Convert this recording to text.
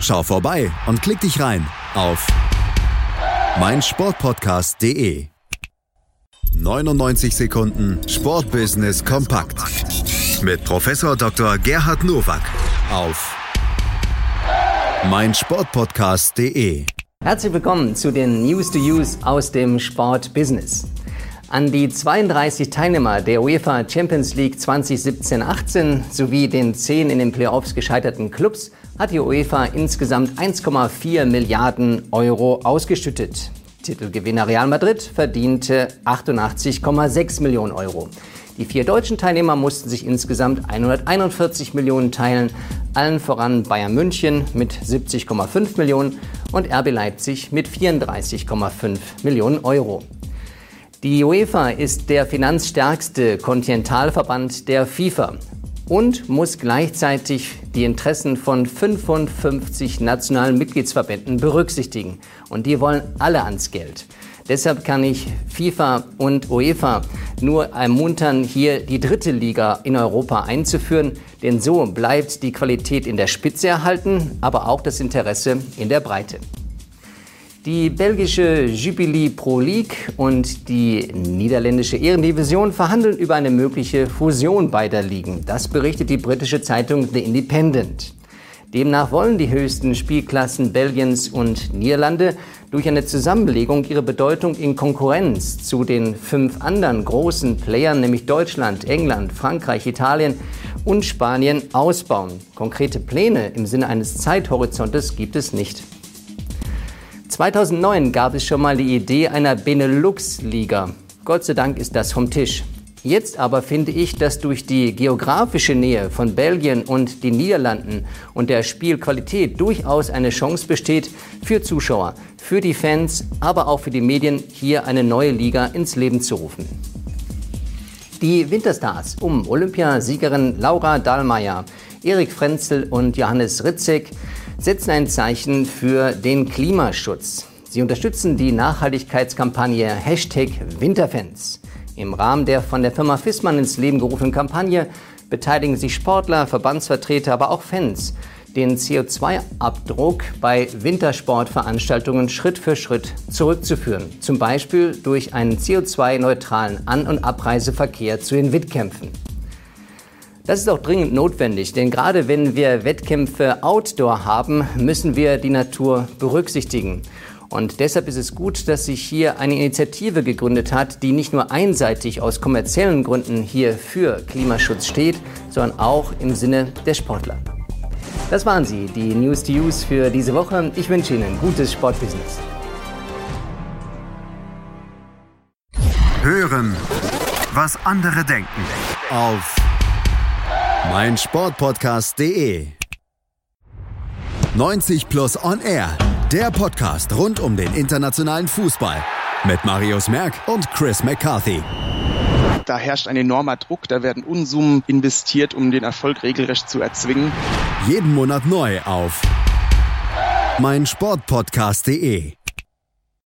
Schau vorbei und klick dich rein auf meinsportpodcast.de. 99 Sekunden Sportbusiness kompakt mit Professor Dr. Gerhard Nowak auf meinsportpodcast.de. Herzlich willkommen zu den News to Use aus dem Sportbusiness. An die 32 Teilnehmer der UEFA Champions League 2017-18 sowie den 10 in den Playoffs gescheiterten Clubs hat die UEFA insgesamt 1,4 Milliarden Euro ausgeschüttet. Titelgewinner Real Madrid verdiente 88,6 Millionen Euro. Die vier deutschen Teilnehmer mussten sich insgesamt 141 Millionen teilen, allen voran Bayern München mit 70,5 Millionen und RB Leipzig mit 34,5 Millionen Euro. Die UEFA ist der finanzstärkste Kontinentalverband der FIFA und muss gleichzeitig die Interessen von 55 nationalen Mitgliedsverbänden berücksichtigen. Und die wollen alle ans Geld. Deshalb kann ich FIFA und UEFA nur ermuntern, hier die dritte Liga in Europa einzuführen, denn so bleibt die Qualität in der Spitze erhalten, aber auch das Interesse in der Breite. Die belgische Jubilee Pro League und die niederländische Ehrendivision verhandeln über eine mögliche Fusion beider Ligen. Das berichtet die britische Zeitung The Independent. Demnach wollen die höchsten Spielklassen Belgiens und Niederlande durch eine Zusammenlegung ihre Bedeutung in Konkurrenz zu den fünf anderen großen Playern, nämlich Deutschland, England, Frankreich, Italien und Spanien, ausbauen. Konkrete Pläne im Sinne eines Zeithorizontes gibt es nicht. 2009 gab es schon mal die Idee einer Benelux-Liga. Gott sei Dank ist das vom Tisch. Jetzt aber finde ich, dass durch die geografische Nähe von Belgien und den Niederlanden und der Spielqualität durchaus eine Chance besteht für Zuschauer, für die Fans, aber auch für die Medien, hier eine neue Liga ins Leben zu rufen. Die Winterstars um Olympiasiegerin Laura Dahlmeier, Erik Frenzel und Johannes Ritzek setzen ein Zeichen für den Klimaschutz. Sie unterstützen die Nachhaltigkeitskampagne Hashtag Winterfans. Im Rahmen der von der Firma Fissmann ins Leben gerufenen Kampagne beteiligen sich Sportler, Verbandsvertreter, aber auch Fans, den CO2-Abdruck bei Wintersportveranstaltungen Schritt für Schritt zurückzuführen. Zum Beispiel durch einen CO2-neutralen An- und Abreiseverkehr zu den Wettkämpfen. Das ist auch dringend notwendig, denn gerade wenn wir Wettkämpfe outdoor haben, müssen wir die Natur berücksichtigen. Und deshalb ist es gut, dass sich hier eine Initiative gegründet hat, die nicht nur einseitig aus kommerziellen Gründen hier für Klimaschutz steht, sondern auch im Sinne der Sportler. Das waren sie, die News to Use für diese Woche. Ich wünsche Ihnen gutes Sportbusiness. Hören, was andere denken. Auf meinsportpodcast.de 90 Plus On Air, der Podcast rund um den internationalen Fußball mit Marius Merck und Chris McCarthy. Da herrscht ein enormer Druck, da werden Unsummen investiert, um den Erfolg regelrecht zu erzwingen. Jeden Monat neu auf meinsportpodcast.de